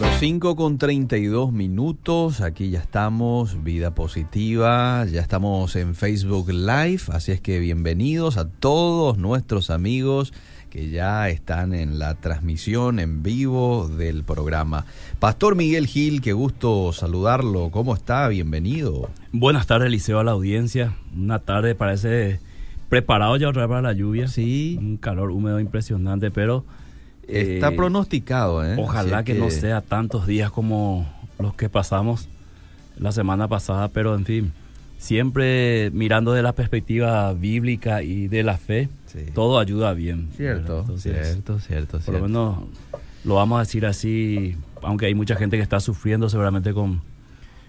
Bueno, 5 con 32 minutos, aquí ya estamos, Vida Positiva, ya estamos en Facebook Live, así es que bienvenidos a todos nuestros amigos que ya están en la transmisión en vivo del programa. Pastor Miguel Gil, qué gusto saludarlo, ¿cómo está? Bienvenido. Buenas tardes, Liceo, a la audiencia. Una tarde parece preparado ya otra vez para la lluvia. Sí. Un calor húmedo impresionante, pero... Está eh, pronosticado, ¿eh? Ojalá que, no sea tantos días como los que pasamos la semana pasada, pero en fin, siempre mirando de la perspectiva bíblica y de la fe, Sí. todo ayuda bien. Cierto. Entonces, cierto, cierto, Por lo menos lo vamos a decir así, aunque hay mucha gente que está sufriendo seguramente con,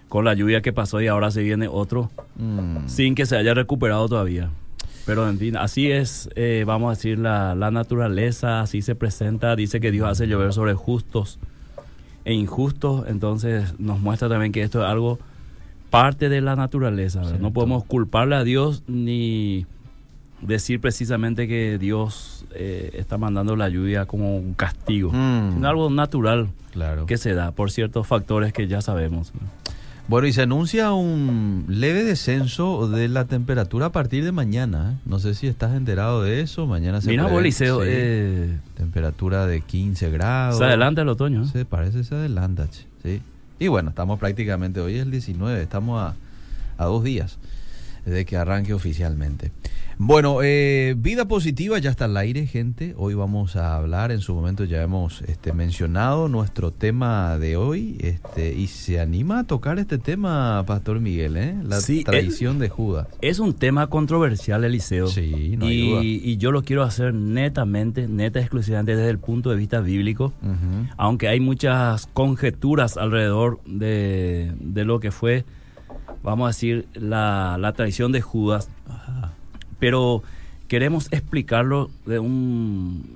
con la lluvia que pasó y ahora se viene otro, Mm. sin que se haya recuperado todavía. Pero en fin, así es, eh, vamos a decir, la, la naturaleza, así se presenta, dice que Dios hace llover sobre justos e injustos, entonces nos muestra también que esto es algo parte de la naturaleza. No podemos culparle a Dios ni decir precisamente que Dios eh, está mandando la lluvia como un castigo, Mm. sino algo natural Claro. que se da por ciertos factores que ya sabemos. ¿no? Bueno, y se anuncia un leve descenso de la temperatura a partir de mañana. ¿eh? No sé si estás enterado de eso. Mañana se Mira, Liceo, sí, eh, temperatura de 15 grados. se adelanta el otoño. ¿eh? Se parece, se adelanta, sí. Y bueno, estamos prácticamente, hoy es el 19, estamos a, a dos días de que arranque oficialmente. Bueno, eh, vida positiva ya está al aire, gente. Hoy vamos a hablar, en su momento ya hemos este, mencionado nuestro tema de hoy, este, y se anima a tocar este tema, Pastor Miguel, ¿eh? La Sí, traición de Judas. Es un tema controversial, Eliseo. Sí, no hay y, duda. y yo lo quiero hacer netamente, neta exclusivamente desde el punto de vista bíblico. Aunque hay muchas conjeturas alrededor de, de lo que fue, vamos a decir, la, la traición de Judas. Pero queremos explicarlo de, un,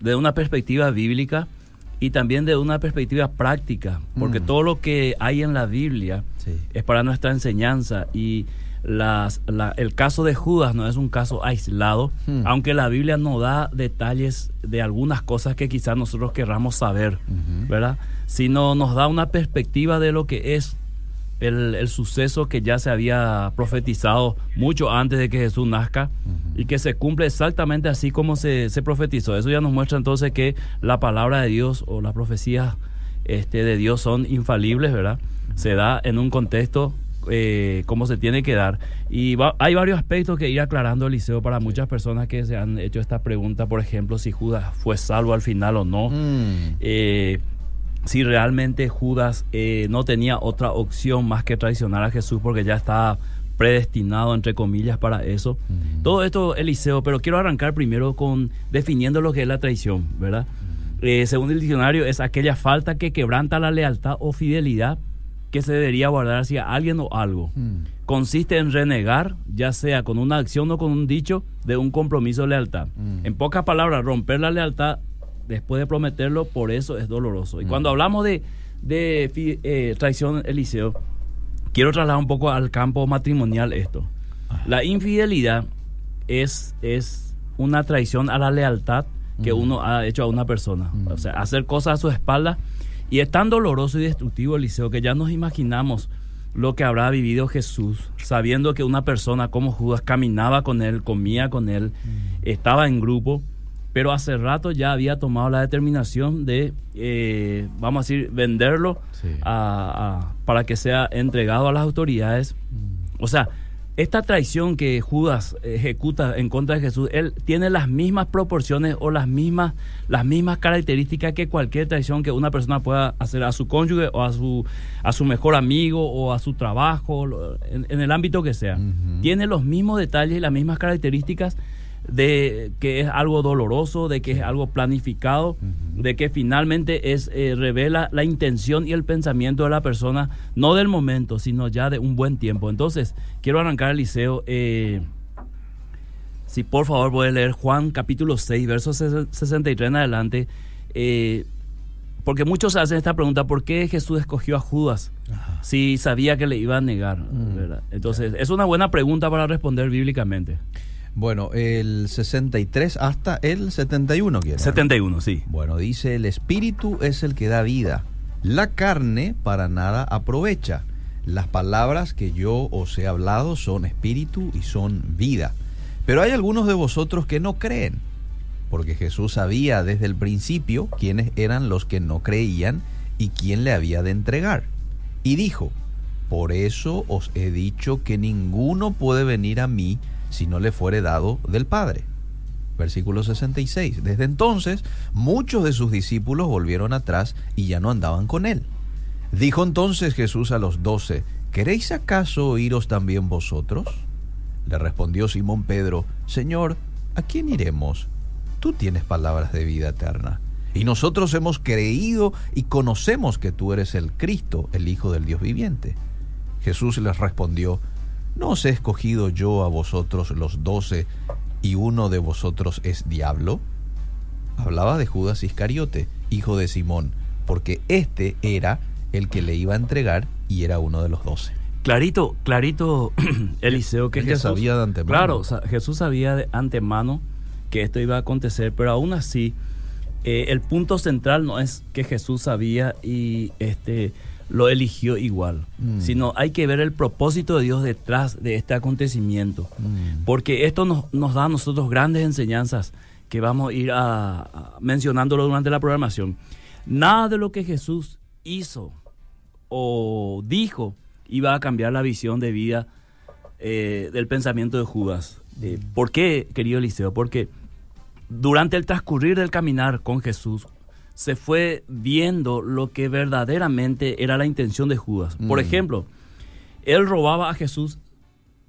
de una perspectiva bíblica y también de una perspectiva práctica. Porque Mm. todo lo que hay en la Biblia Sí. es para nuestra enseñanza y las, la- el caso de Judas no es un caso aislado, Hmm. aunque la Biblia no da detalles de algunas cosas que quizás nosotros querramos saber, Ujú. ¿verdad? Sino nos da una perspectiva de lo que es el, el suceso que ya se había profetizado mucho antes de que Jesús nazca y que se cumple exactamente así como se, se profetizó. Eso ya nos muestra entonces que la palabra de Dios o las profecías este, de Dios son infalibles, ¿verdad? Se da en un contexto eh, como se tiene que dar. Y va- hay varios aspectos que ir aclarando, Eliseo, para muchas personas que se han hecho esta pregunta, por ejemplo, si Judas fue salvo al final o no. Mm. Eh, si realmente Judas eh, no tenía otra opción más que traicionar a Jesús porque ya estaba predestinado, entre comillas, para eso. Todo esto, Eliseo, pero quiero arrancar primero con definiendo lo que es la traición, ¿verdad? Eh, según el diccionario, es aquella falta que quebranta la lealtad o fidelidad que se debería guardar hacia alguien o algo. Consiste en renegar, ya sea con una acción o con un dicho, de un compromiso de lealtad. En pocas palabras, romper la lealtad después de prometerlo, por eso es doloroso. Y Mm. cuando hablamos de, eh, traición, Eliseo, quiero trasladar un poco al campo matrimonial esto. Ah. La infidelidad es, es una traición a la lealtad que Mm. uno ha hecho a una persona. Mm. O sea, hacer cosas a su espalda. Y es tan doloroso y destructivo, Eliseo, que ya nos imaginamos lo que habrá vivido Jesús, sabiendo que una persona como Judas caminaba con él, comía con él, Mm. estaba en grupo, pero hace rato ya había tomado la determinación de, eh, vamos a decir, venderlo Sí. a- a- para que sea entregado a las autoridades. Mm. O sea, esta traición que Judas ejecuta en contra de Jesús, él tiene las mismas proporciones o las mismas, las mismas características que cualquier traición que una persona pueda hacer a su cónyuge o a su, a su mejor amigo o a su trabajo, en, en el ámbito que sea. Tiene los mismos detalles y las mismas características de que es algo doloroso, de que es algo planificado, de que finalmente es eh, revela la intención y el pensamiento de la persona, no del momento, sino ya de un buen tiempo. Entonces, quiero arrancar el liceo. eh, si por favor puedes leer Juan capítulo 6, versos 63 en adelante. eh, porque muchos hacen esta pregunta, ¿por qué Jesús escogió a Judas Ajá. si sabía que le iba a negar? Mm. Entonces, es una buena pregunta para responder bíblicamente. Bueno, el 63 hasta el 71 quiere. 71, sí. Bueno, dice, el espíritu es el que da vida, La carne para nada aprovecha. Las palabras que yo os he hablado son espíritu y son vida. Pero hay algunos de vosotros que no creen, porque Jesús sabía desde el principio quiénes eran los que no creían y quién le había de entregar. Y dijo, por eso os he dicho que ninguno puede venir a mí si no le fuere dado del Padre. Versículo 66. Desde entonces muchos de sus discípulos volvieron atrás y ya no andaban con él. Dijo entonces Jesús a los doce, ¿queréis acaso iros también vosotros? Le respondió Simón Pedro, Señor, ¿a quién iremos? Tú tienes palabras de vida eterna. Y nosotros hemos creído y conocemos que tú eres el Cristo, el Hijo del Dios viviente. Jesús les respondió, ¿no os he escogido yo a vosotros los doce y uno de vosotros es diablo? Hablaba de Judas Iscariote, hijo de Simón, porque éste era el que le iba a entregar y era uno de los doce. Clarito, clarito, Eliseo, que Él ya Jesús sabía de antemano. Claro, Jesús sabía de antemano que esto iba a acontecer, pero aún así, eh, el punto central no es que Jesús sabía y este lo eligió igual, Mm. sino hay que ver el propósito de Dios detrás de este acontecimiento, Mm. porque esto nos, nos da a nosotros grandes enseñanzas que vamos a ir a- a- mencionándolo durante la programación. Nada de lo que Jesús hizo o dijo iba a cambiar la visión de vida eh, del pensamiento de Judas. Eh, ¿Por qué, querido Eliseo? Porque durante el transcurrir del caminar con Jesús se fue viendo lo que verdaderamente era la intención de Judas. Por Mm. ejemplo, él robaba a Jesús,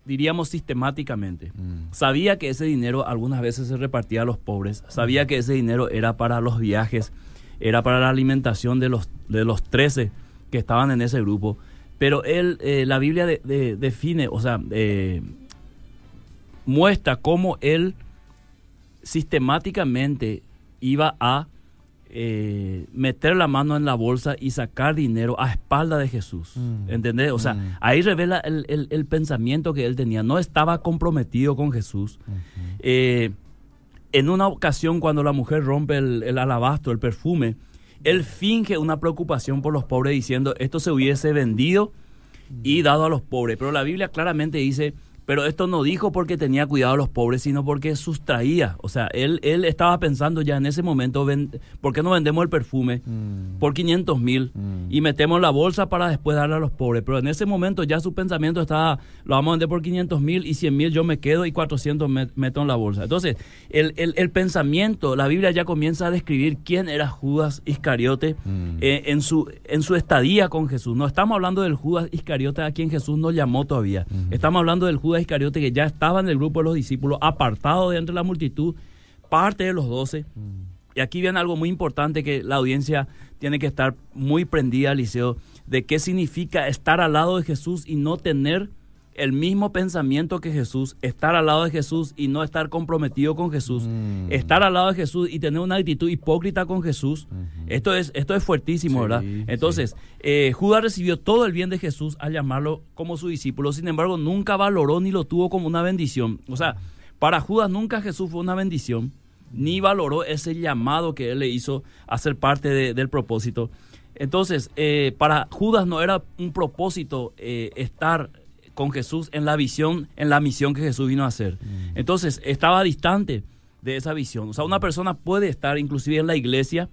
diríamos sistemáticamente. Mm. Sabía que ese dinero algunas veces se repartía a los pobres, sabía que ese dinero era para los viajes, era para la alimentación de los, de los 13 que estaban en ese grupo. Pero él, eh, la Biblia de- de- define, o sea, eh, muestra cómo él sistemáticamente iba a eh, meter la mano en la bolsa y sacar dinero a espalda de Jesús. Mm. ¿Entendés? O sea, Mm. ahí revela el, el- el pensamiento que él tenía. No estaba comprometido con Jesús. Eh, en una ocasión, cuando la mujer rompe el, el alabastro, el perfume, él finge una preocupación por los pobres diciendo, esto se hubiese vendido y dado a los pobres. Pero la Biblia claramente dice, pero esto no dijo porque tenía cuidado a los pobres, sino porque sustraía. O sea, él, él estaba pensando ya en ese momento, ¿por qué no vendemos el perfume Mm. por 500 mil Mm. y metemos en la bolsa para después darle a los pobres? Pero en ese momento ya su pensamiento estaba, lo vamos a vender por 500 mil y 100 mil yo me quedo y 400 me- meto en la bolsa. Entonces, el, el- el pensamiento, la Biblia ya comienza a describir quién era Judas Iscariote Mm. eh, en, su, en su estadía con Jesús. No estamos hablando del Judas Iscariote a quien Jesús no llamó todavía. Estamos hablando del Judas Iscariote que ya estaba en el grupo de los discípulos, apartado de entre la multitud, parte de los doce. Y aquí viene algo muy importante que la audiencia tiene que estar muy prendida, Liceo, de qué significa estar al lado de Jesús y no tener el mismo pensamiento que Jesús, estar al lado de Jesús y no estar comprometido con Jesús, Mm. estar al lado de Jesús y tener una actitud hipócrita con Jesús. Esto es esto es fuertísimo, Sí, ¿verdad? sí. Entonces, eh, Judas recibió todo el bien de Jesús al llamarlo como su discípulo, sin embargo, nunca valoró ni lo tuvo como una bendición. O sea, para Judas nunca Jesús fue una bendición, ni valoró ese llamado que él le hizo a ser parte de- del propósito. Entonces, eh, para Judas no era un propósito eh, estar con Jesús en la visión, en la misión que Jesús vino a hacer. Entonces, estaba distante de esa visión. O sea, una persona puede estar inclusive en la iglesia,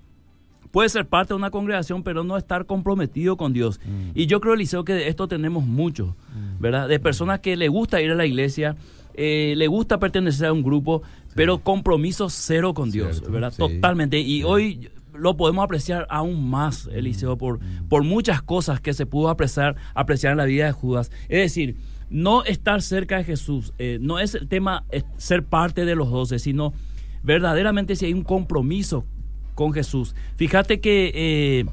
puede ser parte de una congregación, pero no estar comprometido con Dios. Y yo creo, Eliseo, que de esto tenemos mucho, ¿verdad? De personas que le gusta ir a la iglesia, eh, le gusta pertenecer a un grupo, pero compromiso cero con Dios, Cierto, ¿verdad? sí. Totalmente. Y Sí. hoy lo podemos apreciar aún más, Eliseo, por, por muchas cosas que se pudo apreciar, apreciar en la vida de Judas. Es decir, no estar cerca de Jesús, eh, no es el tema ser parte de los doce, sino verdaderamente si hay un compromiso con Jesús. Fíjate que eh,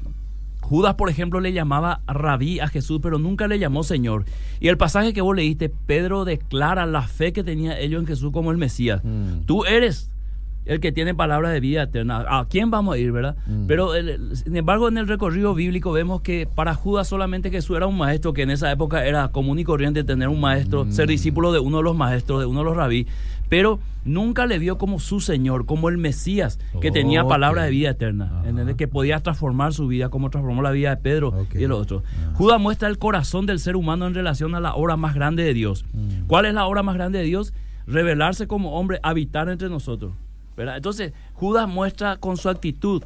Judas, por ejemplo, le llamaba rabí a Jesús, pero nunca le llamó Señor. Y el pasaje que vos leíste, Pedro declara la fe que tenía ellos en Jesús como el Mesías. Mm. Tú eres el que tiene palabra de vida eterna. ¿A quién vamos a ir, verdad? Mm. Pero, el- sin embargo, en el recorrido bíblico vemos que para Judas solamente Jesús era un maestro, que en esa época era común y corriente tener un maestro, Mm. ser discípulo de uno de los maestros, de uno de los rabí, pero nunca le vio como su Señor, como el Mesías, que tenía Ok. palabra de vida eterna, Ajá. ¿entendés? que podía transformar su vida, como transformó la vida de Pedro y otros. Ah. Judas muestra el corazón del ser humano en relación a la obra más grande de Dios. Mm. ¿Cuál es la obra más grande de Dios? Revelarse como hombre, habitar entre nosotros. ¿Verdad? Entonces, Judas muestra con su actitud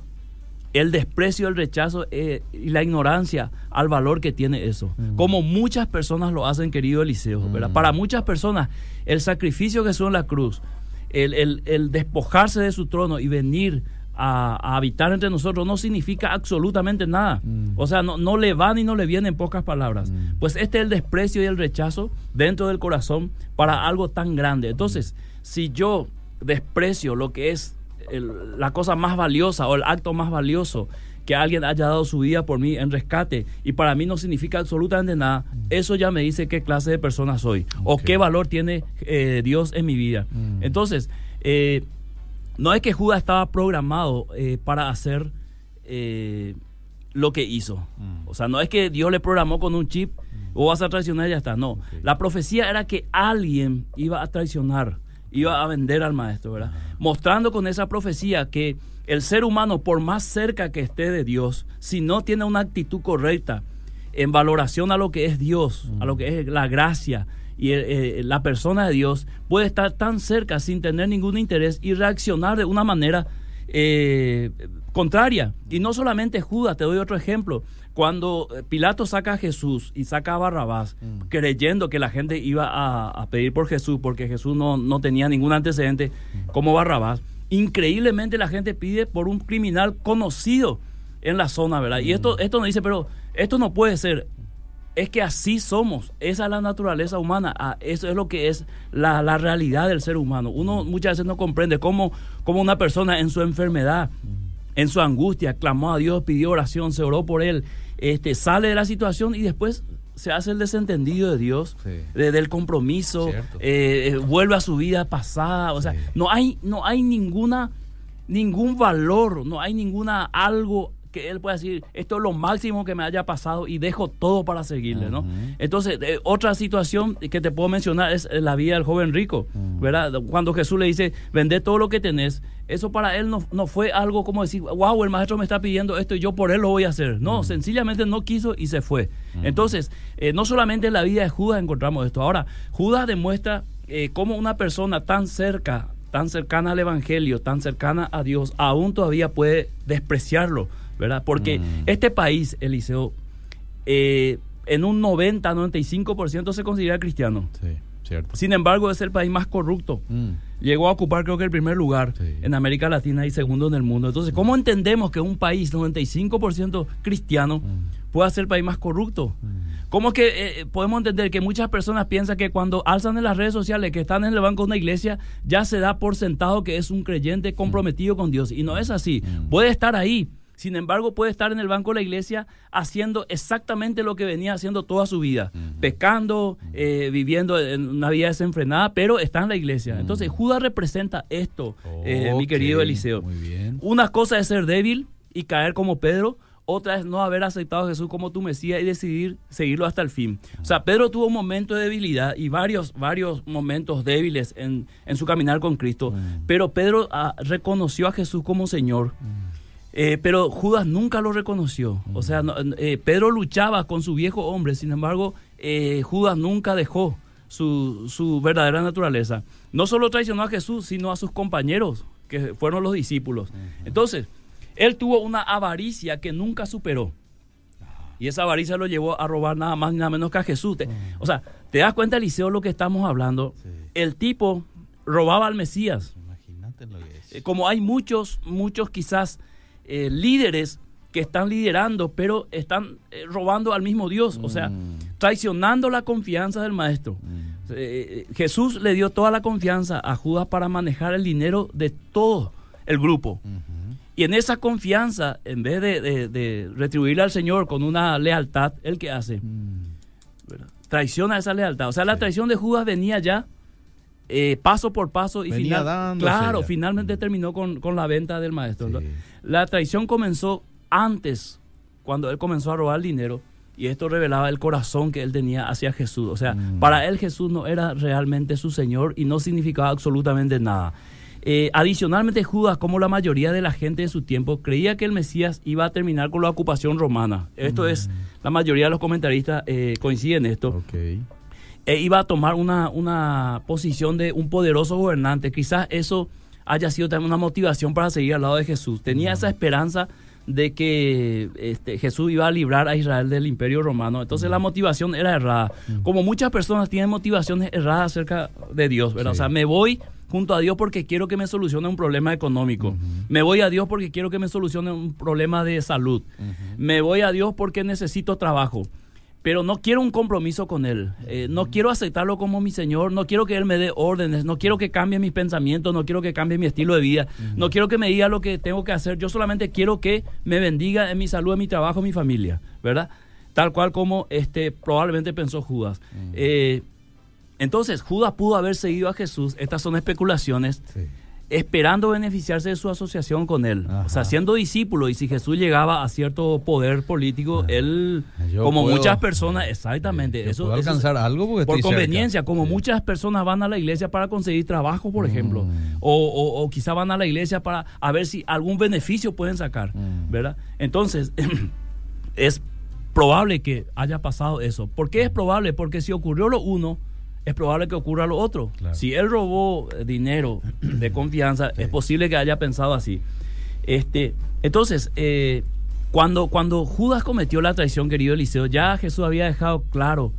el desprecio, el rechazo eh, y la ignorancia al valor que tiene eso. Mm. Como muchas personas lo hacen, querido Eliseo. ¿verdad? Mm. Para muchas personas, el sacrificio que Jesús en la cruz, el, el- el despojarse de su trono y venir a, a habitar entre nosotros no significa absolutamente nada. Mm. O sea, no, no le va ni no le viene en pocas palabras. Pues este es el desprecio y el rechazo dentro del corazón para algo tan grande. Entonces, si yo desprecio lo que es el- la cosa más valiosa o el acto más valioso que alguien haya dado su vida por mí en rescate y para mí no significa absolutamente nada, eso ya me dice qué clase de persona soy o qué valor tiene eh, Dios en mi vida. Mm. Entonces, eh, no es que Judas estaba programado eh, para hacer lo que hizo. Mm. O sea, no es que Dios le programó con un chip o vas a traicionar y ya está. No, la profecía era que alguien iba a traicionar, iba a vender al maestro, ¿verdad? Mostrando con esa profecía que el ser humano, por más cerca que esté de Dios, si no tiene una actitud correcta en valoración a lo que es Dios, a lo que es la gracia y eh, eh, la persona de Dios, puede estar tan cerca sin tener ningún interés y reaccionar de una manera eh, contraria. Y no solamente Judas, te doy otro ejemplo. Cuando eh, Pilato saca a Jesús y saca a Barrabás, Mm. creyendo que la gente iba a, a pedir por Jesús, porque Jesús no, no tenía ningún antecedente como Barrabás, increíblemente la gente pide por un criminal conocido en la zona, ¿verdad? Y esto, esto nos dice, pero esto no puede ser. Es que así somos, esa es la naturaleza humana, ah, eso es lo que es la, la realidad del ser humano. Uno muchas veces no comprende cómo, cómo una persona en su enfermedad, en su angustia, clamó a Dios, pidió oración, se oró por él, este, sale de la situación y después se hace el desentendido de Dios, Sí. de- del compromiso, eh, eh, vuelve a su vida pasada, o sea, Sí. no hay, no hay ninguna, ningún valor, no hay ninguna algo que él pueda decir, esto es lo máximo que me haya pasado y dejo todo para seguirle, ¿no? Entonces, eh, otra situación que te puedo mencionar es eh, la vida del joven rico. ¿verdad? Cuando Jesús le dice, vende todo lo que tenés, eso para él no, no fue algo como decir, wow, el maestro me está pidiendo esto y yo por él lo voy a hacer. No, sencillamente no quiso y se fue. Entonces, eh, no solamente en la vida de Judas encontramos esto. Ahora, Judas demuestra eh, cómo una persona tan cerca, tan cercana al Evangelio, tan cercana a Dios, aún todavía puede despreciarlo, ¿verdad? Porque Mm. este país, Eliseo, eh, en un 90-95% se considera cristiano. Sí, cierto. Sin embargo, es el país más corrupto. Mm. Llegó a ocupar creo que el primer lugar Sí. en América Latina y segundo en el mundo. Entonces, ¿cómo entendemos que un país 95% cristiano Mm. pueda ser el país más corrupto? Mm. ¿Cómo es que eh, podemos entender que muchas personas piensan que cuando alzan en las redes sociales que están en el banco de una iglesia, ya se da por sentado que es un creyente comprometido con Dios? Y no es así. Mm. Puede estar ahí. Sin embargo, puede estar en el banco de la iglesia haciendo exactamente lo que venía haciendo toda su vida, Ujú. pecando, eh, viviendo en una vida desenfrenada, pero está en la iglesia. Entonces, Judas representa esto, eh, mi querido Eliseo. Muy bien. Una cosa es ser débil y caer como Pedro, otra es no haber aceptado a Jesús como tu Mesías y decidir seguirlo hasta el fin. O sea, Pedro tuvo un momento de debilidad y varios, varios momentos débiles en, en su caminar con Cristo, Mm. pero Pedro ah, reconoció a Jesús como Señor. Eh, pero Judas nunca lo reconoció. O sea, no- eh, Pedro luchaba con su viejo hombre, sin embargo, eh, Judas nunca dejó su, su verdadera naturaleza. No solo traicionó a Jesús, sino a sus compañeros, que fueron los discípulos. Entonces, él tuvo una avaricia que nunca superó. Y esa avaricia lo llevó a robar nada más ni nada menos que a Jesús. O sea, ¿te das cuenta, Eliseo, lo que estamos hablando? Sí. El tipo robaba al Mesías. Imagínate lo que es. Como hay muchos, muchos quizás eh, líderes que están liderando, pero están eh, robando al mismo Dios, o sea, Mm. traicionando la confianza del maestro. Mm. Eh, Jesús le dio toda la confianza a Judas para manejar el dinero de todo el grupo. Y en esa confianza, en vez de, de- de retribuirle al Señor con una lealtad, ¿el que hace? Mm. Traiciona esa lealtad. O sea, la traición de Judas venía ya eh, paso por paso y Venía final, dándose claro, ya. finalmente terminó con, con la venta del maestro. La traición comenzó antes, cuando él comenzó a robar dinero, y esto revelaba el corazón que él tenía hacia Jesús. O sea, Mm. para él Jesús no era realmente su Señor y no significaba absolutamente nada. Eh, adicionalmente, Judas, como la mayoría de la gente de su tiempo, creía que el Mesías iba a terminar con la ocupación romana. Esto es, la mayoría de los comentaristas eh, coinciden en esto. E iba a tomar una, una posición de un poderoso gobernante. Quizás eso haya sido también una motivación para seguir al lado de Jesús. Tenía esa esperanza de que este, Jesús iba a librar a Israel del imperio romano. Entonces la motivación era errada. Como muchas personas tienen motivaciones erradas acerca de Dios, ¿verdad? Sí. O sea, me voy junto a Dios porque quiero que me solucione un problema económico. Me voy a Dios porque quiero que me solucione un problema de salud. Me voy a Dios porque necesito trabajo pero no quiero un compromiso con Él. Eh, no quiero aceptarlo como mi Señor. No quiero que Él me dé órdenes. No quiero que cambie mis pensamientos. No quiero que cambie mi estilo de vida. No quiero que me diga lo que tengo que hacer. Yo solamente quiero que me bendiga en mi salud, en mi trabajo, en mi familia. ¿Verdad? Tal cual como este, probablemente pensó Judas. Eh, entonces, Judas pudo haber seguido a Jesús. Estas son especulaciones Sí. Esperando beneficiarse de su asociación con él. Ajá. O sea, siendo discípulo y si Jesús llegaba a cierto poder político, él, Yo como puedo- muchas personas, exactamente, Yo eso, puedo eso es alcanzar algo porque por cerca. conveniencia, como Sí. muchas personas van a la iglesia para conseguir trabajo, por ejemplo, Mm. o, o, o quizá van a la iglesia para a ver si algún beneficio pueden sacar, Mm. ¿verdad? Entonces, es probable que haya pasado eso. ¿Por qué es probable? Porque si ocurrió lo uno, es probable que ocurra lo otro. Claro. Si él robó eh, dinero de confianza, es posible que haya pensado así. Este, entonces, eh, cuando, cuando Judas cometió la traición, querido Eliseo, ya Jesús había dejado claro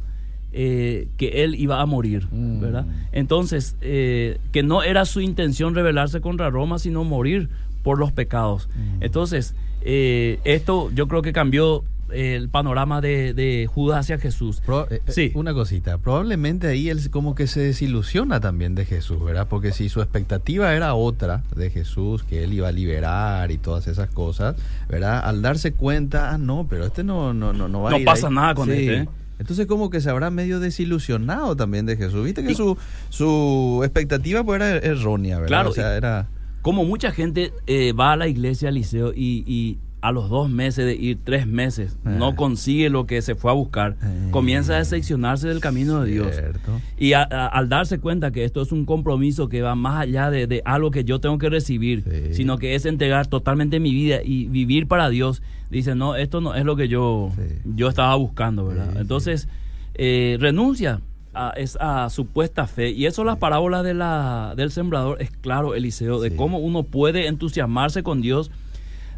eh, que él iba a morir, Mm. ¿verdad? Entonces, eh, que no era su intención rebelarse contra Roma, sino morir por los pecados. Mm. Entonces, esto yo creo que cambió el panorama de, de Judas hacia Jesús. Pro- eh, eh, Sí. Una cosita, probablemente ahí él como que se desilusiona también de Jesús, ¿verdad? Porque si su expectativa era otra de Jesús, que él iba a liberar y todas esas cosas, ¿verdad? Al darse cuenta, ah, no, pero este no, no, no, no va a No ir pasa ahí. nada con Sí. este, ¿eh? Entonces como que se habrá medio desilusionado también de Jesús. Viste que su, su expectativa pues era errónea, ¿verdad? Claro, O sea, era... Como mucha gente eh, va a la iglesia, al liceo, y, y a los dos meses de ir, tres meses, Eh. no consigue lo que se fue a buscar, Eh. comienza a decepcionarse del camino de Dios. Cierto. Y a- a- al darse cuenta que esto es un compromiso que va más allá de, de algo que yo tengo que recibir, Sí. sino que es entregar totalmente mi vida y vivir para Dios, dice, no, esto no es lo que yo, Sí. yo estaba buscando, ¿verdad? Sí. Entonces, eh, renuncia a esa supuesta fe. Y eso la parábola de la, del sembrador es claro, Eliseo, de cómo uno puede entusiasmarse con Dios,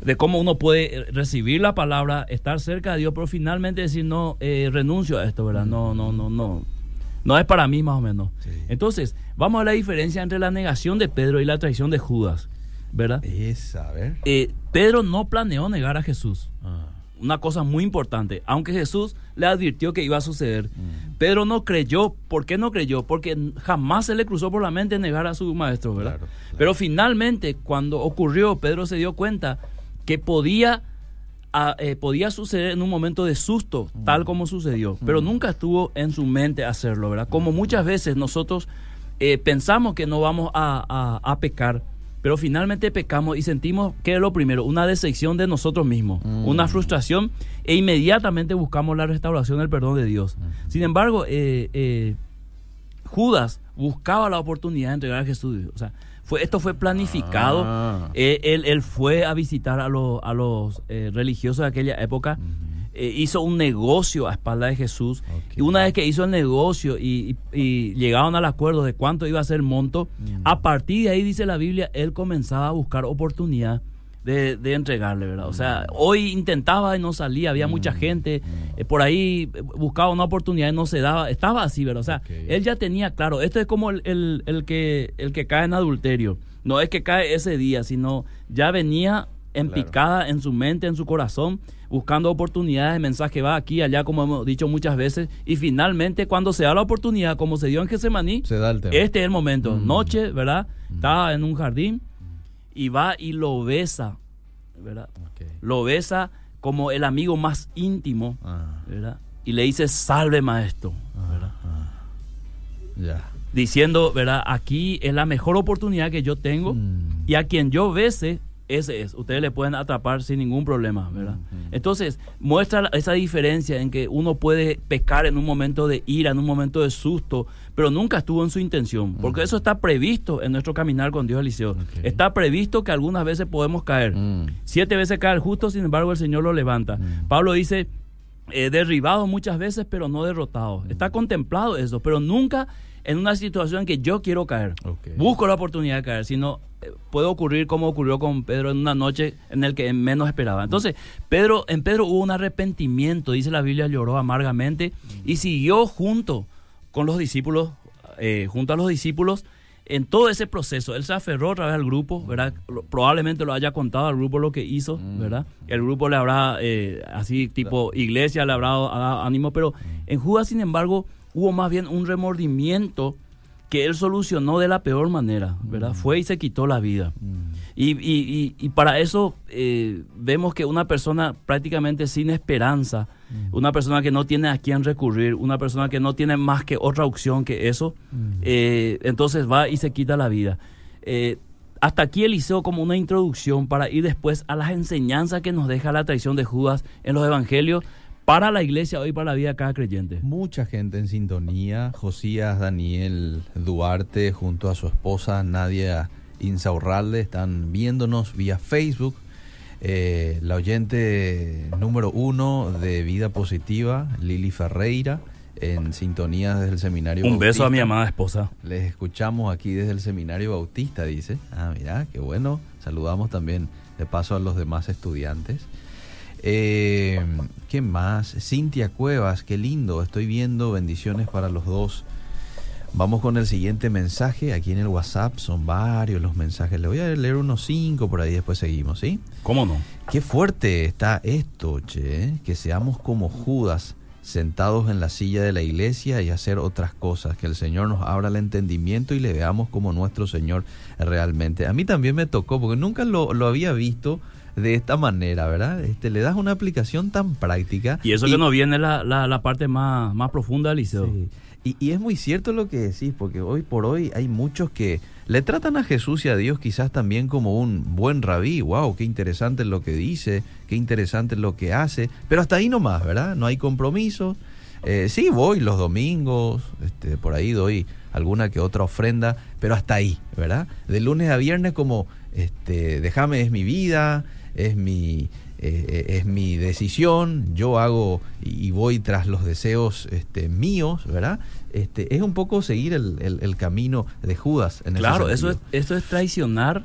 de cómo uno puede eh, recibir la palabra, estar cerca de Dios, pero finalmente decir, no, eh, renuncio a esto, ¿verdad? No, no, no, no. No es para mí más o menos. Sí. Entonces, vamos a la diferencia entre la negación de Pedro y la traición de Judas, ¿verdad? Esa, a ver. Eh, Pedro no planeó negar a Jesús. Ah. Una cosa muy importante, aunque Jesús le advirtió que iba a suceder, Mm. Pedro no creyó. ¿Por qué no creyó? Porque jamás se le cruzó por la mente negar a su maestro, ¿verdad? Claro, claro. Pero finalmente, cuando ocurrió, Pedro se dio cuenta que podía, eh, podía suceder en un momento de susto, Mm. tal como sucedió. Pero nunca estuvo en su mente hacerlo, ¿verdad? Como muchas veces nosotros eh, pensamos que no vamos a, a- a pecar, pero finalmente pecamos y sentimos que es lo primero, una decepción de nosotros mismos, Mm. una frustración, e inmediatamente buscamos la restauración del perdón de Dios. Sin embargo, eh, Judas buscaba la oportunidad de entregar a Jesús. O sea, fue, esto fue planificado. Ah. Eh, él, él fue a visitar a, los- a los eh, religiosos de aquella época. Eh, hizo un negocio a espalda de Jesús. Ok. Y una vez que hizo el negocio y, y- y llegaron al acuerdo de cuánto iba a ser el monto, a partir de ahí, dice la Biblia, él comenzaba a buscar oportunidad de, de entregarle, ¿verdad? O sea, hoy intentaba y no salía, había mucha gente, eh, por ahí eh, buscaba una oportunidad y no se daba, estaba así, ¿verdad? O sea, él ya tenía claro, esto es como el, el- el que, el que cae en adulterio, no es que cae ese día, sino ya venía en Claro. picada en su mente, en su corazón, buscando oportunidades, mensaje va aquí, allá, como hemos dicho muchas veces, y finalmente cuando se da la oportunidad, como se dio en Getsemaní, Se da el tema. este es el momento. Mm. Noche, ¿verdad? Estaba en un jardín y va y lo besa, ¿verdad? Lo besa como el amigo más íntimo, Ah. ¿verdad? Y le dice, salve maestro, ¿verdad? Ya. Diciendo, ¿verdad? Aquí es la mejor oportunidad que yo tengo Mm. y a quien yo bese, ese es. Ustedes le pueden atrapar sin ningún problema, ¿verdad? Entonces, muestra esa diferencia en que uno puede pecar en un momento de ira, en un momento de susto, pero nunca estuvo en su intención, porque eso está previsto en nuestro caminar con Dios, Eliseo. Está previsto que algunas veces podemos caer. Mm. Siete veces cae el justo, sin embargo el Señor lo levanta. Mm. Pablo dice, eh, derribado muchas veces, pero no derrotado. Mm. Está contemplado eso, pero nunca en una situación en que yo quiero caer. Busco la oportunidad de caer, sino puede ocurrir como ocurrió con Pedro en una noche en el que menos esperaba. Entonces, Pedro, en Pedro hubo un arrepentimiento, dice la Biblia, lloró amargamente y siguió junto con los discípulos, eh, junto a los discípulos, en todo ese proceso. Él se aferró otra vez al grupo, ¿verdad? Probablemente lo haya contado al grupo lo que hizo, ¿verdad? El grupo le habrá, eh, así tipo iglesia, le habrá dado ánimo, pero en Judas, sin embargo, hubo más bien un remordimiento que él solucionó de la peor manera, ¿verdad? Fue y se quitó la vida. Y, y- y- y para eso eh, vemos que una persona prácticamente sin esperanza, una persona que no tiene a quién recurrir, una persona que no tiene más que otra opción que eso, eh, entonces va y se quita la vida. Eh, hasta aquí Eliseo como una introducción para ir después a las enseñanzas que nos deja la traición de Judas en los evangelios para la iglesia hoy, para la vida de cada creyente. Mucha gente en sintonía. Josías Daniel Duarte junto a su esposa Nadia Insaurralde están viéndonos vía Facebook. Eh, la oyente número uno de Vida Positiva, Lili Ferreira, en sintonía desde el seminario. Un beso a mi amada esposa. Les escuchamos aquí desde el seminario Bautista, dice. Ah, mira, qué bueno. Saludamos también de paso a los demás estudiantes. Eh, ¿Qué más? Cintia Cuevas, qué lindo. Estoy viendo bendiciones para los dos. Vamos con el siguiente mensaje. Aquí en el WhatsApp son varios los mensajes. Le voy a leer unos cinco por ahí, después seguimos, ¿sí? ¿Cómo no? Qué fuerte está esto, che, ¿eh? que seamos como Judas, sentados en la silla de la iglesia y hacer otras cosas, que el Señor nos abra el entendimiento y le veamos como nuestro Señor realmente. A mí también me tocó, porque nunca lo, lo había visto de esta manera, ¿verdad? Este, le das una aplicación tan práctica. Y eso que nos viene la, la, la parte más, más profunda del liceo. Sí. Y, y es muy cierto lo que decís, porque hoy por hoy hay muchos que le tratan a Jesús y a Dios quizás también como un buen rabí. ¡Wow! ¡Qué interesante lo que dice! ¡Qué interesante lo que hace! Pero hasta ahí nomás, ¿verdad? No hay compromiso. Eh, sí, voy los domingos, este, por ahí doy alguna que otra ofrenda, pero hasta ahí, ¿verdad? De lunes a viernes como, este, déjame, es mi vida, es mi, eh, es mi decisión, yo hago y, voy tras los deseos este, míos, ¿verdad? Este, es un poco seguir el, el- el camino de Judas. En Claro, eso es, eso es traicionar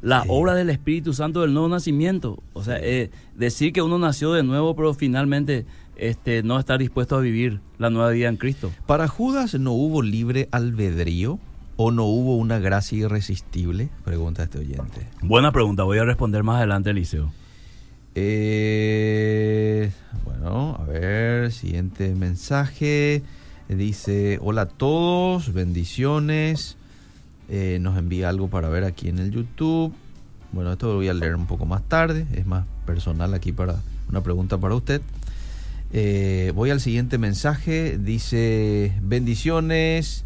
la Sí. obra del Espíritu Santo del nuevo nacimiento. O sea, eh, decir que uno nació de nuevo, pero finalmente este, no estar dispuesto a vivir la nueva vida en Cristo. Para Judas no hubo libre albedrío o no hubo una gracia irresistible, pregunta este oyente. Buena pregunta, voy a responder más adelante, Eliseo. Eh, bueno, a ver, siguiente mensaje. Dice, hola a todos, bendiciones. Eh, nos envía algo para ver aquí en el YouTube. Bueno, esto lo voy a leer un poco más tarde, es más personal aquí para una pregunta para usted. Eh, voy al siguiente mensaje, dice, bendiciones.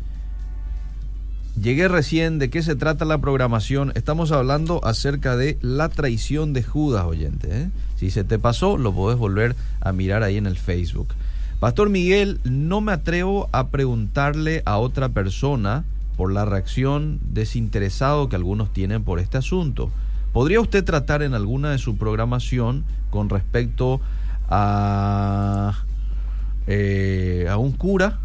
Llegué recién, ¿de qué se trata la programación? Estamos hablando acerca de la traición de Judas, oyente. ¿eh? Si se te pasó, lo podés volver a mirar ahí en el Facebook. Pastor Miguel, no me atrevo a preguntarle a otra persona por la reacción desinteresado que algunos tienen por este asunto. ¿Podría usted tratar en alguna de su programación con respecto a, eh, a un cura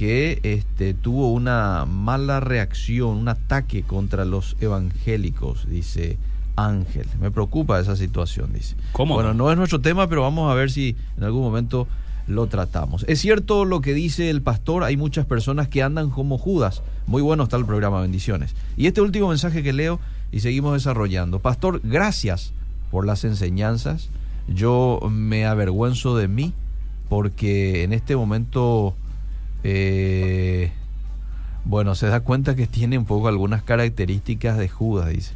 que este, tuvo una mala reacción, un ataque contra los evangélicos, dice Ángel. Me preocupa esa situación, dice. ¿Cómo Bueno, no? no es nuestro tema, pero vamos a ver si en algún momento lo tratamos. Es cierto lo que dice el pastor, hay muchas personas que andan como Judas. Muy bueno está el programa, bendiciones. Y este último mensaje que leo y seguimos desarrollando. Pastor, gracias por las enseñanzas. Yo me avergüenzo de mí porque en este momento, eh, bueno, se da cuenta que tiene un poco algunas características de Judas, dice.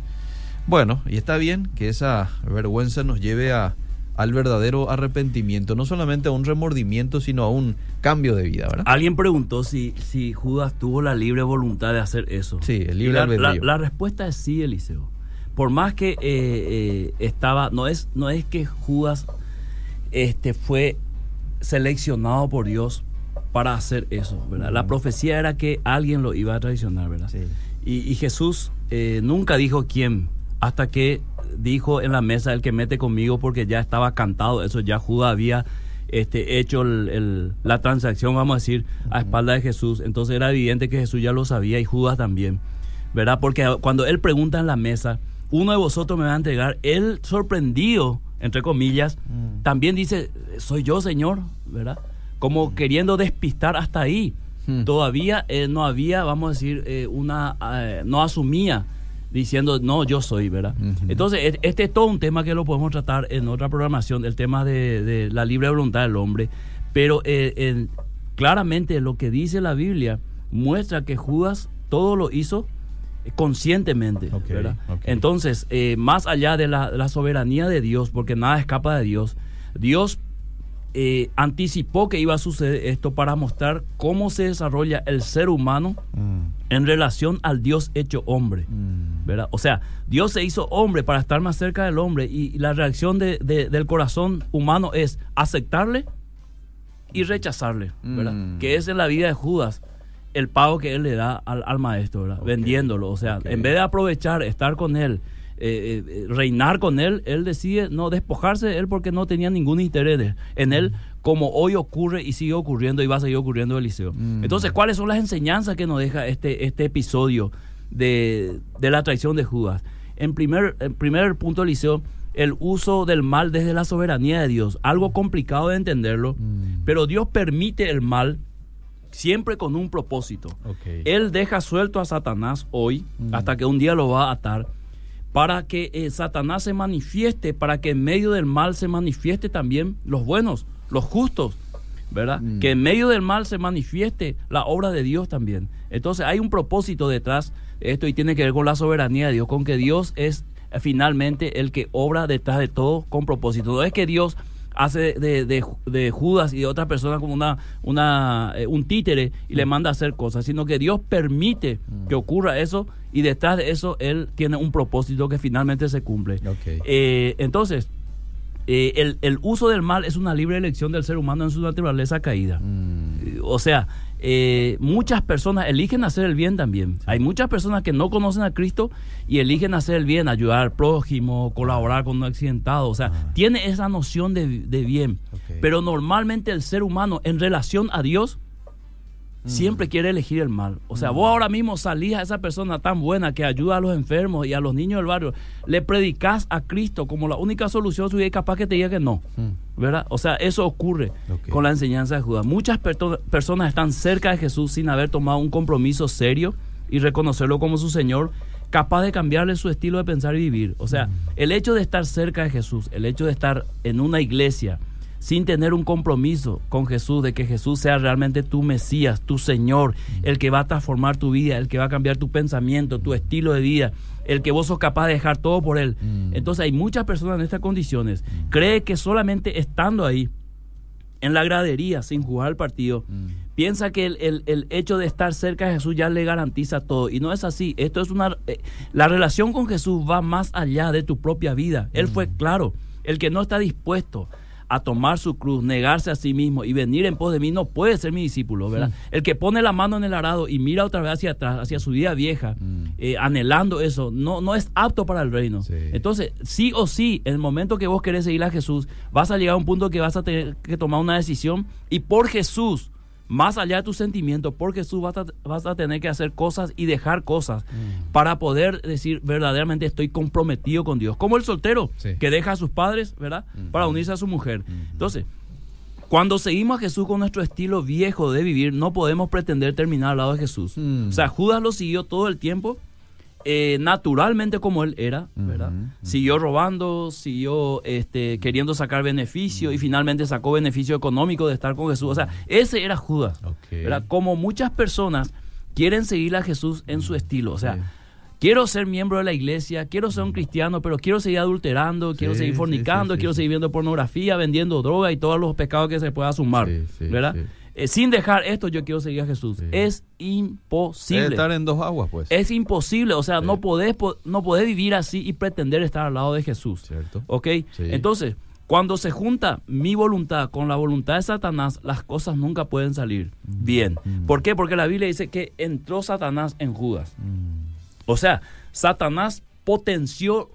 Bueno, y está bien que esa vergüenza nos lleve a, al verdadero arrepentimiento, no solamente a un remordimiento, sino a un cambio de vida, ¿verdad? Alguien preguntó si, si Judas tuvo la libre voluntad de hacer eso. Sí, el libre la, albedrío. La, la, respuesta es sí, Eliseo. Por más que eh, eh, estaba, no es, no es que Judas este, fue seleccionado por Dios para hacer eso, ¿verdad? La profecía era que alguien lo iba a traicionar, ¿verdad? Sí. Y, y, Jesús eh, nunca dijo quién, hasta que dijo en la mesa el que mete conmigo porque ya estaba cantado, eso ya Judas había este, hecho el, el, la transacción, vamos a decir, a espalda de Jesús. Entonces era evidente que Jesús ya lo sabía y Judas también, ¿verdad? Porque cuando él pregunta en la mesa, uno de vosotros me va a entregar, él sorprendido, entre comillas, también dice, soy yo, Señor, ¿verdad? Como queriendo despistar hasta ahí. Mm. Todavía eh, no había, vamos a decir, eh, una, eh, no asumía diciendo, no, yo soy, ¿verdad? Uh -huh. Entonces, este es todo un tema que lo podemos tratar en otra programación, el tema de, de la libre voluntad del hombre, pero en, claramente lo que dice la Biblia muestra que Judas todo lo hizo conscientemente, Okay, ¿verdad? okay. Entonces, eh, más allá de la, la, soberanía de Dios, porque nada escapa de Dios, Dios eh, anticipó que iba a suceder esto para mostrar cómo se desarrolla el ser humano Mm. en relación al Dios hecho hombre, Mm. ¿verdad? O sea, Dios se hizo hombre para estar más cerca del hombre y la reacción de, de, del corazón humano es aceptarle y rechazarle, ¿verdad? Mm. Que es en la vida de Judas el pago que él le da al, al maestro, ¿verdad? Vendiéndolo. O sea, en vez de aprovechar, estar con él, eh, eh, reinar con él, él decide no despojarse de él porque no tenía ningún interés en él, como hoy ocurre y sigue ocurriendo y va a seguir ocurriendo Eliseo. Mm. Entonces, ¿cuáles son las enseñanzas que nos deja este, este episodio de, de la traición de Judas? En primer, en primer punto, Eliseo, el uso del mal desde la soberanía de Dios. Algo complicado de entenderlo, Mm. pero Dios permite el mal siempre con un propósito. Él deja suelto a Satanás hoy, Mm. hasta que un día lo va a atar, para que eh, Satanás se manifieste, para que en medio del mal se manifieste también los buenos, los justos, ¿verdad? Mm. Que en medio del mal se manifieste la obra de Dios también. Entonces hay un propósito detrás de esto y tiene que ver con la soberanía de Dios, con que Dios es eh, finalmente el que obra detrás de todo con propósito. No es que Dios hace de, de- de Judas y de otras personas como una, una, eh, un títere y le manda a hacer cosas, sino que Dios permite que ocurra eso y detrás de eso Él tiene un propósito que finalmente se cumple. Eh, entonces, eh, el, el uso del mal es una libre elección del ser humano en su naturaleza caída. Mm. O sea, eh, muchas personas eligen hacer el bien también. Hay muchas personas que no conocen a Cristo y eligen hacer el bien, ayudar al prójimo, colaborar con un accidentado. O sea, Ah. tiene esa noción de, de bien. Pero normalmente el ser humano en relación a Dios. Siempre quiere elegir el mal. O sea, vos ahora mismo salís a esa persona tan buena que ayuda a los enfermos y a los niños del barrio, le predicás a Cristo como la única solución y es capaz que te diga que no. Mm. ¿verdad? O sea, eso ocurre con la enseñanza de Judas. Muchas perto- personas están cerca de Jesús sin haber tomado un compromiso serio y reconocerlo como su Señor, capaz de cambiarle su estilo de pensar y vivir. O sea, el hecho de estar cerca de Jesús, el hecho de estar en una iglesia sin tener un compromiso con Jesús, de que Jesús sea realmente tu Mesías, tu Señor, el que va a transformar tu vida, el que va a cambiar tu pensamiento, tu estilo de vida, el que vos sos capaz de dejar todo por Él. Mm. Entonces hay muchas personas en estas condiciones. Cree que solamente estando ahí, en la gradería, sin jugar el partido, Mm. piensa que el, el- el hecho de estar cerca de Jesús ya le garantiza todo. Y no es así. Esto es una. eh, la relación con Jesús va más allá de tu propia vida. Él fue claro. El que no está dispuesto a tomar su cruz, negarse a sí mismo y venir en pos de mí no puede ser mi discípulo, ¿verdad? El que pone la mano en el arado y mira otra vez hacia atrás, hacia su vida vieja, Mm. eh, anhelando eso, no, no es apto para el reino. Sí. Entonces, sí o sí, en el momento que vos querés seguir a Jesús, vas a llegar a un punto que vas a tener que tomar una decisión y por Jesús, más allá de tus sentimientos, por Jesús vas a, vas a tener que hacer cosas y dejar cosas Mm. para poder decir verdaderamente estoy comprometido con Dios. Como el soltero Sí. que deja a sus padres, ¿verdad? Ujú. Para unirse a su mujer. Ujú. Entonces, cuando seguimos a Jesús con nuestro estilo viejo de vivir, no podemos pretender terminar al lado de Jesús. Mm. O sea, Judas lo siguió todo el tiempo, eh, naturalmente como él era, ¿verdad? Siguió robando, siguió este, queriendo sacar beneficio y finalmente sacó beneficio económico de estar con Jesús. O sea, ese era Judas. Ok. ¿verdad? Como muchas personas quieren seguir a Jesús en su estilo. O sea, quiero ser miembro de la iglesia, quiero ser un cristiano, pero quiero seguir adulterando, quiero seguir fornicando, sí, sí, quiero seguir viendo pornografía, vendiendo droga y todos los pecados que se pueda sumar, ¿verdad? Eh, sin dejar esto, yo quiero seguir a Jesús. Sí. Es Debe imposible. estar en dos aguas, pues. Es imposible, o sea, Sí. no podés, po- no podés vivir así y pretender estar al lado de Jesús. ¿Cierto? ¿Ok? Sí. Entonces, cuando se junta mi voluntad con la voluntad de Satanás, las cosas nunca pueden salir bien. Mm. ¿Por qué? Porque la Biblia dice que entró Satanás en Judas. Mm. O sea, Satanás potenció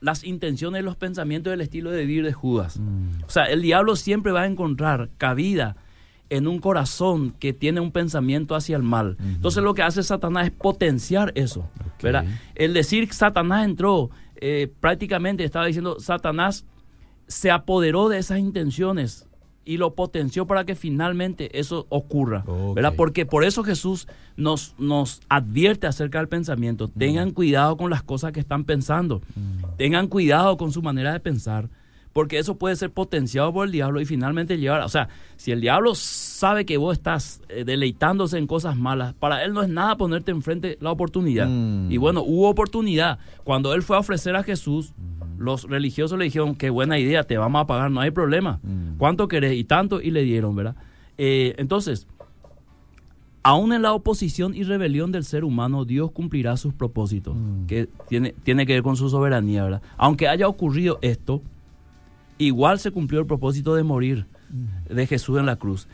las intenciones los pensamientos del estilo de vivir de Judas. Mm. O sea, el diablo siempre va a encontrar cabida en un corazón que tiene un pensamiento hacia el mal. Entonces lo que hace Satanás es potenciar eso. El decir que Satanás entró, eh, prácticamente estaba diciendo, Satanás se apoderó de esas intenciones y lo potenció para que finalmente eso ocurra. Porque por eso Jesús nos, nos advierte acerca del pensamiento. Tengan cuidado con las cosas que están pensando. Tengan cuidado con su manera de pensar. Porque eso puede ser potenciado por el diablo y finalmente llevar. O sea, si el diablo sabe que vos estás eh, deleitándose en cosas malas, para él no es nada ponerte enfrente la oportunidad. Mm. Y bueno, hubo oportunidad. Cuando él fue a ofrecer a Jesús, los religiosos le dijeron: Qué buena idea, te vamos a pagar, no hay problema. Mm. ¿Cuánto querés? Y tanto, y le dieron, ¿verdad? Eh, entonces, aún en la oposición y rebelión del ser humano, Dios cumplirá sus propósitos, Mm. que tiene, tiene que ver con su soberanía, ¿verdad? Aunque haya ocurrido esto, igual se cumplió el propósito de morir de Jesús en la cruz.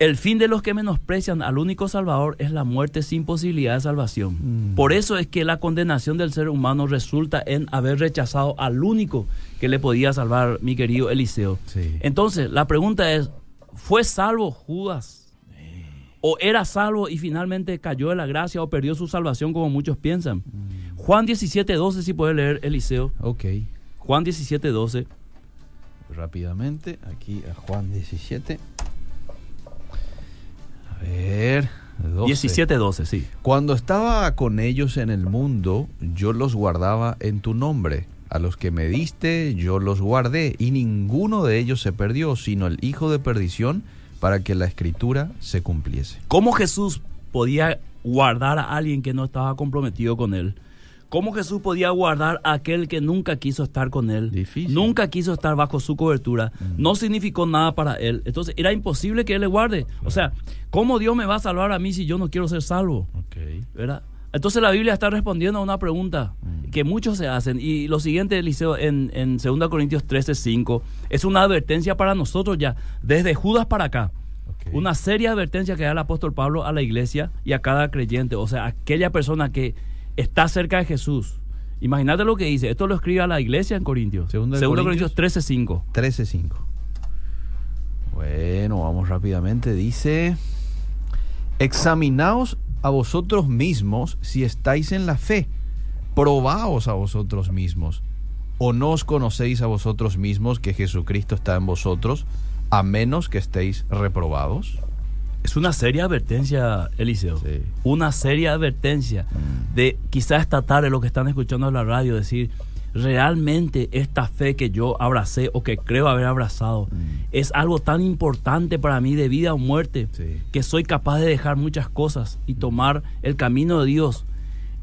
El fin de los que menosprecian al único Salvador es la muerte sin posibilidad de salvación. Mm. Por eso es que la condenación del ser humano resulta en haber rechazado al único que le podía salvar, mi querido Eliseo. Sí. Entonces, la pregunta es, ¿fue salvo Judas? ¿O era salvo y finalmente cayó de la gracia o perdió su salvación como muchos piensan? Juan 17, 12, si puede leer Eliseo. Ok. Juan 17, 12. Rápidamente, aquí a Juan 17. A ver. 12. 17, 12, sí. Cuando estaba con ellos en el mundo, yo los guardaba en tu nombre. A los que me diste, yo los guardé, y ninguno de ellos se perdió, sino el hijo de perdición, para que la escritura se cumpliese. ¿Cómo Jesús podía guardar a alguien que no estaba comprometido con él? ¿Cómo Jesús podía guardar a aquel que nunca quiso estar con él? Difícil. Nunca quiso estar bajo su cobertura. No significó nada para él. Entonces era imposible que él le guarde. O sea, ¿cómo Dios me va a salvar a mí si yo no quiero ser salvo? Ok. ¿verdad? Entonces la Biblia está respondiendo a una pregunta que muchos se hacen. Y lo siguiente, Eliseo, en, en 2 Corintios 13, 5, es una advertencia para nosotros ya, desde Judas para acá. Ok. Una seria advertencia que da el apóstol Pablo a la iglesia y a cada creyente, o sea, aquella persona que está cerca de Jesús. Imagínate lo que dice. Esto lo escribe a la iglesia en Corintios. Segunda de Segunda Corintios. Corintios 13, 5. 13.5. Bueno, vamos rápidamente. Dice, examinaos a vosotros mismos si estáis en la fe. Probaos a vosotros mismos. ¿O no os conocéis a vosotros mismos que Jesucristo está en vosotros, a menos que estéis reprobados? Es una seria advertencia, Eliseo. Sí. Una seria advertencia de quizás esta tarde lo que están escuchando en la radio decir, realmente esta fe que yo abracé o que creo haber abrazado es algo tan importante para mí de vida o muerte Sí. que soy capaz de dejar muchas cosas y tomar el camino de Dios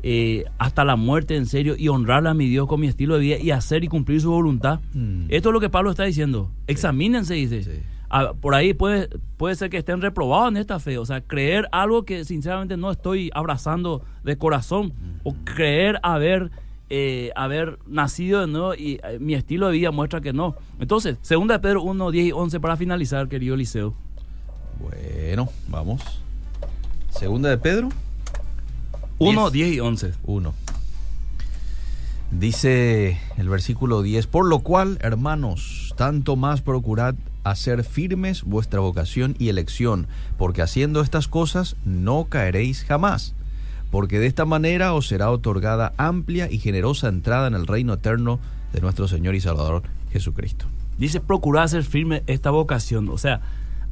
eh, hasta la muerte en serio y honrarle a mi Dios con mi estilo de vida y hacer y cumplir su voluntad. Mm. Esto es lo que Pablo está diciendo. Examínense, dice. Sí. Ah, por ahí puede, puede ser que estén reprobados en esta fe. O sea, creer algo que sinceramente no estoy abrazando de corazón. O creer haber, eh, haber nacido de nuevo y eh, mi estilo de vida muestra que no. Entonces, segunda de Pedro 1, 10 y 11 para finalizar, querido Eliseo. Bueno, vamos. Segunda de Pedro 1, Diez. 10 y 11. 1. Dice el versículo 10, por lo cual, hermanos, tanto más procurad hacer firmes vuestra vocación y elección, porque haciendo estas cosas no caeréis jamás, porque de esta manera os será otorgada amplia y generosa entrada en el reino eterno de nuestro Señor y Salvador Jesucristo. Dice, procurar hacer firme esta vocación. O sea,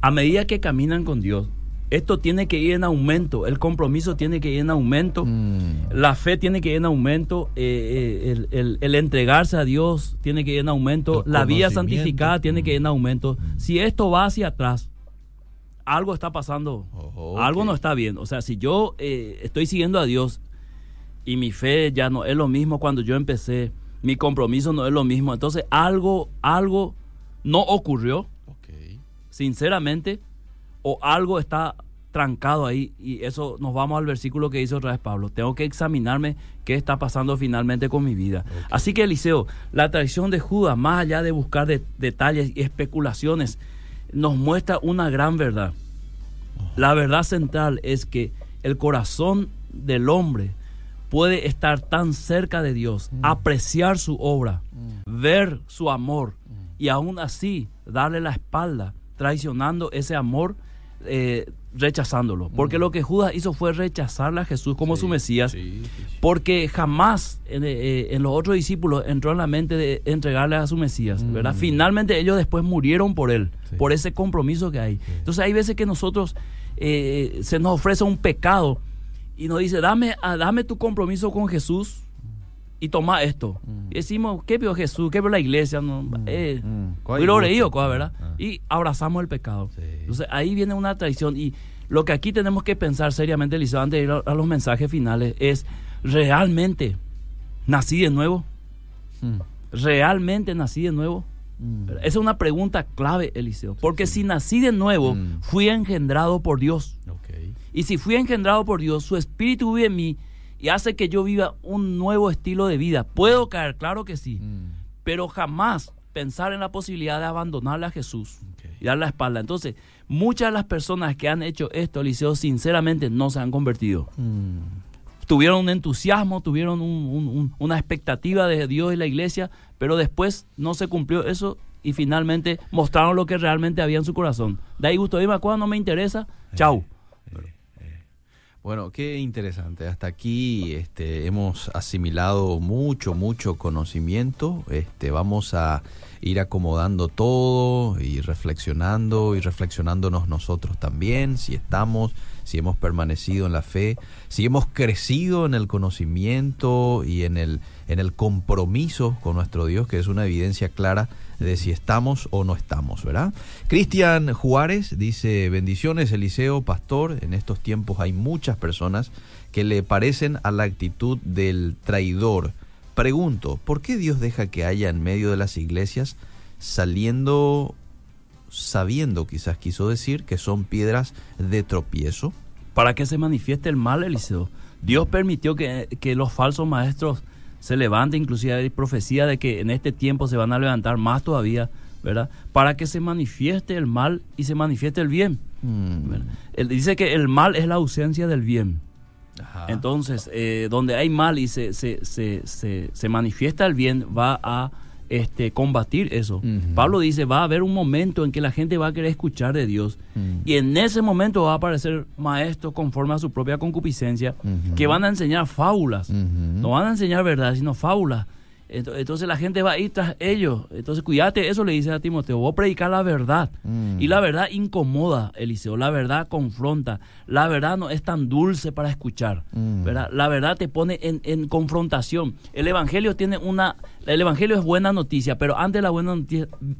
a medida que caminan con Dios, esto tiene que ir en aumento, el compromiso tiene que ir en aumento. Mm, La fe tiene que ir en aumento, eh, eh, el, el- el entregarse a Dios tiene que ir en aumento, El la vida santificada tiene que ir en Mm. aumento. Si esto va hacia atrás, algo está pasando, Ojo, algo no está bien. O sea, si yo eh, estoy siguiendo a Dios y mi fe ya no es lo mismo cuando yo empecé, mi compromiso no es lo mismo. Entonces algo, algo no ocurrió, sinceramente, o algo está trancado ahí y eso nos vamos al versículo que hizo otra vez Pablo. Tengo que examinarme qué está pasando finalmente con mi vida. Así que Eliseo, la traición de Judas, más allá de buscar detalles y especulaciones, nos muestra una gran verdad. La verdad central es que el corazón del hombre puede estar tan cerca de Dios, mm. apreciar su obra, mm. ver su amor mm. y aún así darle la espalda, traicionando ese amor, eh, rechazándolo. Porque lo que Judas hizo fue rechazarle a Jesús como su Mesías, porque jamás eh, en, los otros discípulos entró en la mente de entregarle a su Mesías, ¿verdad? Finalmente ellos después murieron por él, por ese compromiso que hay. Entonces hay veces que nosotros eh, se nos ofrece un pecado y nos dice, dame, ah, dame tu compromiso con Jesús y toma esto. Mm. Y decimos, ¿qué vio Jesús? ¿Qué vio la iglesia? No, mm. eh, mm. ¿verdad? Ah. Y abrazamos el pecado. Entonces ahí viene una traición. Y lo que aquí tenemos que pensar seriamente, Eliseo, antes de ir a, los mensajes finales, es, ¿realmente nací de nuevo? ¿Realmente nací de nuevo? Esa es una pregunta clave, Eliseo. Porque si nací de nuevo, fui engendrado por Dios. Y si fui engendrado por Dios, su espíritu vive en mí y hace que yo viva un nuevo estilo de vida. ¿Puedo caer? Claro que sí. Mm. Pero jamás pensar en la posibilidad de abandonarle a Jesús y dar la espalda. Entonces, muchas de las personas que han hecho esto, Eliseo, sinceramente no se han convertido. Mm. Tuvieron un entusiasmo, tuvieron una expectativa de Dios y la iglesia, pero después no se cumplió eso y finalmente mostraron lo que realmente había en su corazón. De ahí gusto, dime, cuando no me interesa, chau. Bueno, qué interesante. Hasta aquí este, hemos asimilado mucho, mucho conocimiento. Este, vamos a ir acomodando todo y reflexionando y reflexionándonos nosotros también, si estamos, si hemos permanecido en la fe, si hemos crecido en el conocimiento y en el, en el compromiso con nuestro Dios, que es una evidencia clara de si estamos o no estamos, ¿verdad? Cristian Juárez dice, bendiciones Eliseo, pastor, en estos tiempos hay muchas personas que le parecen a la actitud del traidor. Pregunto, ¿por qué Dios deja que haya en medio de las iglesias saliendo, sabiendo quizás quiso decir que son piedras de tropiezo? Para que se manifieste el mal, Eliseo. Dios permitió que, que los falsos maestros se levante, inclusive hay profecía de que en este tiempo se van a levantar más todavía, ¿verdad? Para que se manifieste el mal y se manifieste el bien. Mm. Él dice que el mal es la ausencia del bien. Entonces, eh, donde hay mal y se, se, se, se, manifiesta el bien, va a este, combatir eso. Pablo dice, va a haber un momento en que la gente va a querer escuchar de Dios. Y en ese momento va a aparecer maestros conforme a su propia concupiscencia que van a enseñar fábulas. No van a enseñar verdad, sino fábulas entonces la gente va a ir tras ellos. Entonces cuídate, eso le dice a Timoteo, voy a predicar la verdad. Mm. Y la verdad incomoda, Eliseo, la verdad confronta, la verdad no es tan dulce para escuchar, mm. ¿verdad? La verdad te pone en, en, confrontación. El Evangelio tiene una, el Evangelio es buena noticia, pero antes de la buena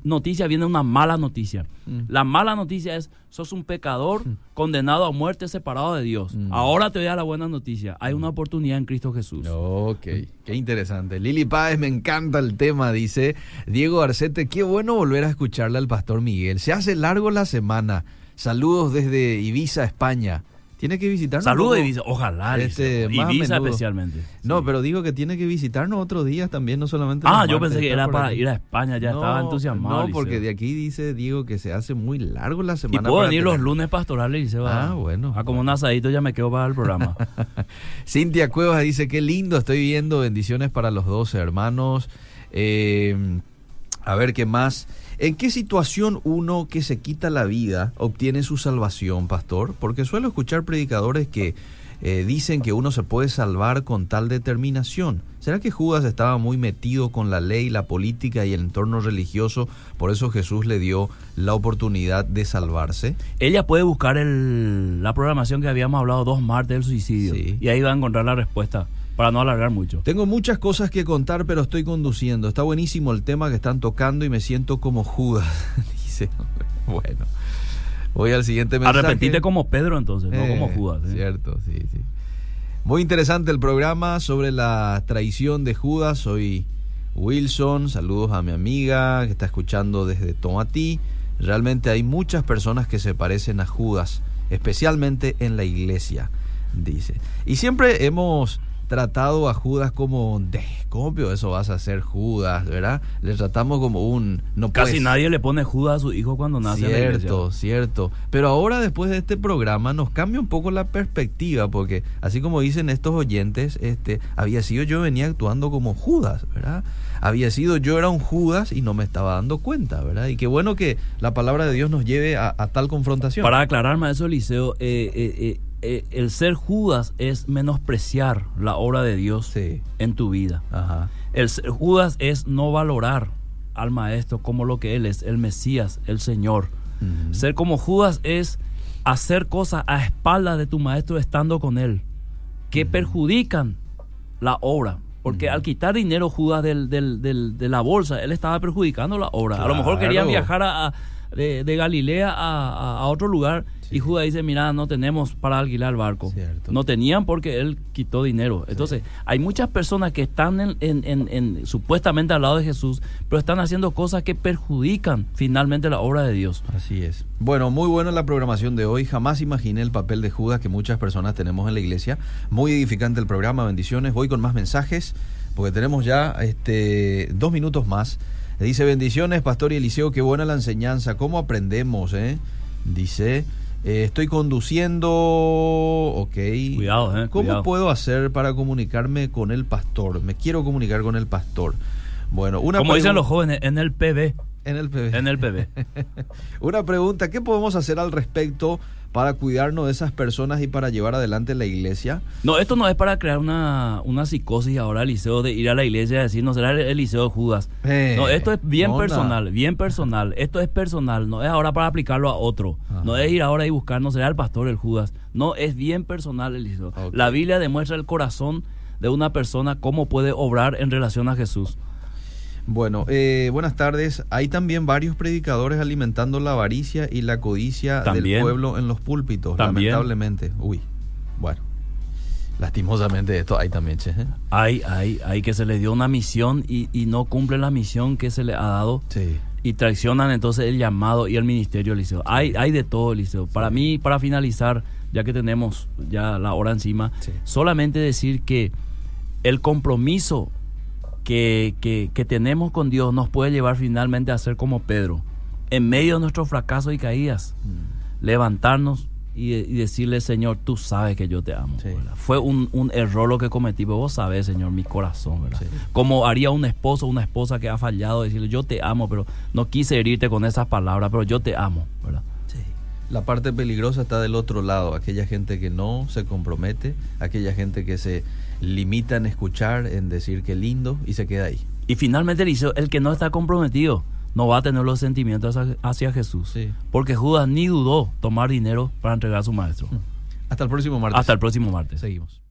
noticia, viene una mala noticia. Mm. La mala noticia es, sos un pecador condenado a muerte separado de Dios. Ahora te voy a dar la buena noticia, hay una oportunidad en Cristo Jesús. Ok, qué interesante. Lili Páez me encanta el tema, dice Diego Arcete. Qué bueno volver a escucharle al pastor Miguel. Se hace largo la semana. Saludos desde Ibiza, España. Tiene que visitarnos. Saludos, Ibiza. Ojalá. Este, Ibiza especialmente. No, pero digo que tiene que visitarnos otros días también, no solamente. Ah, yo pensé que era para ir a España, ya estaba entusiasmado. No, porque de aquí dice Diego que se hace muy largo la semana. Y puedo venir los lunes pastorales y se va. Ah, bueno. A como un asadito ya me quedo para el programa. Cintia Cuevas dice: Qué lindo, estoy viendo bendiciones para los dos hermanos. Eh, a ver qué más. ¿En qué situación uno que se quita la vida obtiene su salvación, pastor? Porque suelo escuchar predicadores que eh, dicen que uno se puede salvar con tal determinación. ¿Será que Judas estaba muy metido con la ley, la política y el entorno religioso? Por eso Jesús le dio la oportunidad de salvarse. Ella puede buscar el, la programación que habíamos hablado dos martes del suicidio y ahí va a encontrar la respuesta para no alargar mucho. Tengo muchas cosas que contar, pero estoy conduciendo. Está buenísimo el tema que están tocando y me siento como Judas. Dice, bueno. Voy al siguiente mensaje. Arrepentite como Pedro entonces, no como eh, Judas. ¿eh? Cierto, sí, sí. Muy interesante el programa sobre la traición de Judas. Soy Wilson. Saludos a mi amiga que está escuchando desde Tomatí. Realmente hay muchas personas que se parecen a Judas, especialmente en la iglesia, dice. Y siempre hemos tratado a Judas como de copio, eso vas a ser Judas, ¿verdad? Le tratamos como un no Casi nadie le pone Judas a su hijo cuando nace Cierto, cierto. Pero ahora después de este programa nos cambia un poco la perspectiva porque así como dicen estos oyentes, este había sido yo venía actuando como Judas, ¿verdad? Había sido yo era un Judas y no me estaba dando cuenta, ¿verdad? Y qué bueno que la palabra de Dios nos lleve a, tal confrontación. Para aclarar, maestro Eliseo, eh, eh, eh eh, el ser Judas es menospreciar la obra de Dios en tu vida. El ser Judas es no valorar al maestro como lo que él es, el Mesías, el Señor. Ser como Judas es hacer cosas a espaldas de tu maestro estando con él, que perjudican la obra. Porque al quitar dinero Judas del, de la bolsa, él estaba perjudicando la obra. A lo mejor querían viajar a, de, Galilea a, a, otro lugar y Judas dice, mira, no tenemos para alquilar el barco. No tenían porque él quitó dinero. Entonces, hay muchas personas que están en, en, supuestamente al lado de Jesús, pero están haciendo cosas que perjudican finalmente la obra de Dios. Así es. Bueno, muy buena la programación de hoy. Jamás imaginé el papel de Judas que muchas personas tenemos en la iglesia. Muy edificante el programa. Bendiciones. Voy con más mensajes porque tenemos ya este, dos minutos más. Dice bendiciones, Pastor y Eliseo, qué buena la enseñanza, cómo aprendemos, ¿eh? Dice, eh, estoy conduciendo, ok. Cuidado, ¿eh? ¿Cómo puedo hacer para comunicarme con el pastor? Me quiero comunicar con el pastor. Bueno, una Como dicen los jóvenes, en el PB. En el PB. En el PB. una pregunta, ¿qué podemos hacer al respecto para cuidarnos de esas personas y para llevar adelante la iglesia. No, esto no es para crear una, una psicosis ahora, Eliseo, de ir a la iglesia y decir, no será el liceo de Judas. no, esto es bien personal, bien personal. Esto es personal, no es ahora para aplicarlo a otro. No es ir ahora y buscar, no será el pastor el Judas. No, es bien personal, Eliseo. La Biblia demuestra el corazón de una persona cómo puede obrar en relación a Jesús. Bueno, eh, buenas tardes. Hay también varios predicadores alimentando la avaricia y la codicia del pueblo en los púlpitos, lamentablemente. Uy, bueno. Lastimosamente esto hay también, che. Hay, hay, hay que se le dio una misión y, no cumple la misión que se le ha dado. Sí. Y traicionan entonces el llamado y el ministerio, Liceo. Hay, hay de todo, Liceo. Para mí, para finalizar, ya que tenemos ya la hora encima, solamente decir que el compromiso que, que, tenemos con Dios nos puede llevar finalmente a ser como Pedro, en medio de nuestros fracasos y caídas, mm. levantarnos y, decirle, Señor, tú sabes que yo te amo. Fue un, un, error lo que cometí, pero vos sabes, Señor, mi corazón, ¿verdad? Como haría un esposo, una esposa que ha fallado, decirle, yo te amo, pero no quise herirte con esas palabras, pero yo te amo, ¿verdad? La parte peligrosa está del otro lado, aquella gente que no se compromete, aquella gente que se limita en escuchar, en decir que lindo y se queda ahí. Y finalmente dice, el que no está comprometido no va a tener los sentimientos hacia Jesús. Porque Judas ni dudó tomar dinero para entregar a su maestro. Hasta el próximo martes. Hasta el próximo martes. Seguimos.